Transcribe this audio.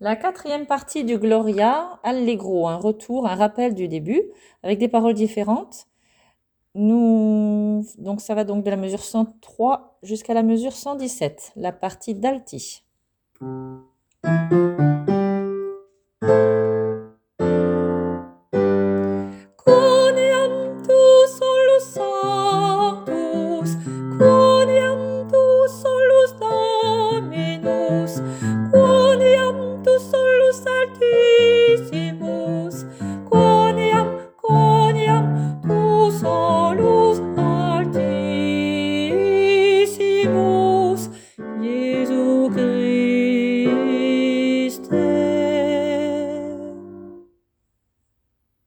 La quatrième partie du Gloria, Allegro, un retour, un rappel du début, avec des paroles différentes. Nous, donc ça va donc de la mesure 103 jusqu'à la mesure 117, la partie d'Alti. sertti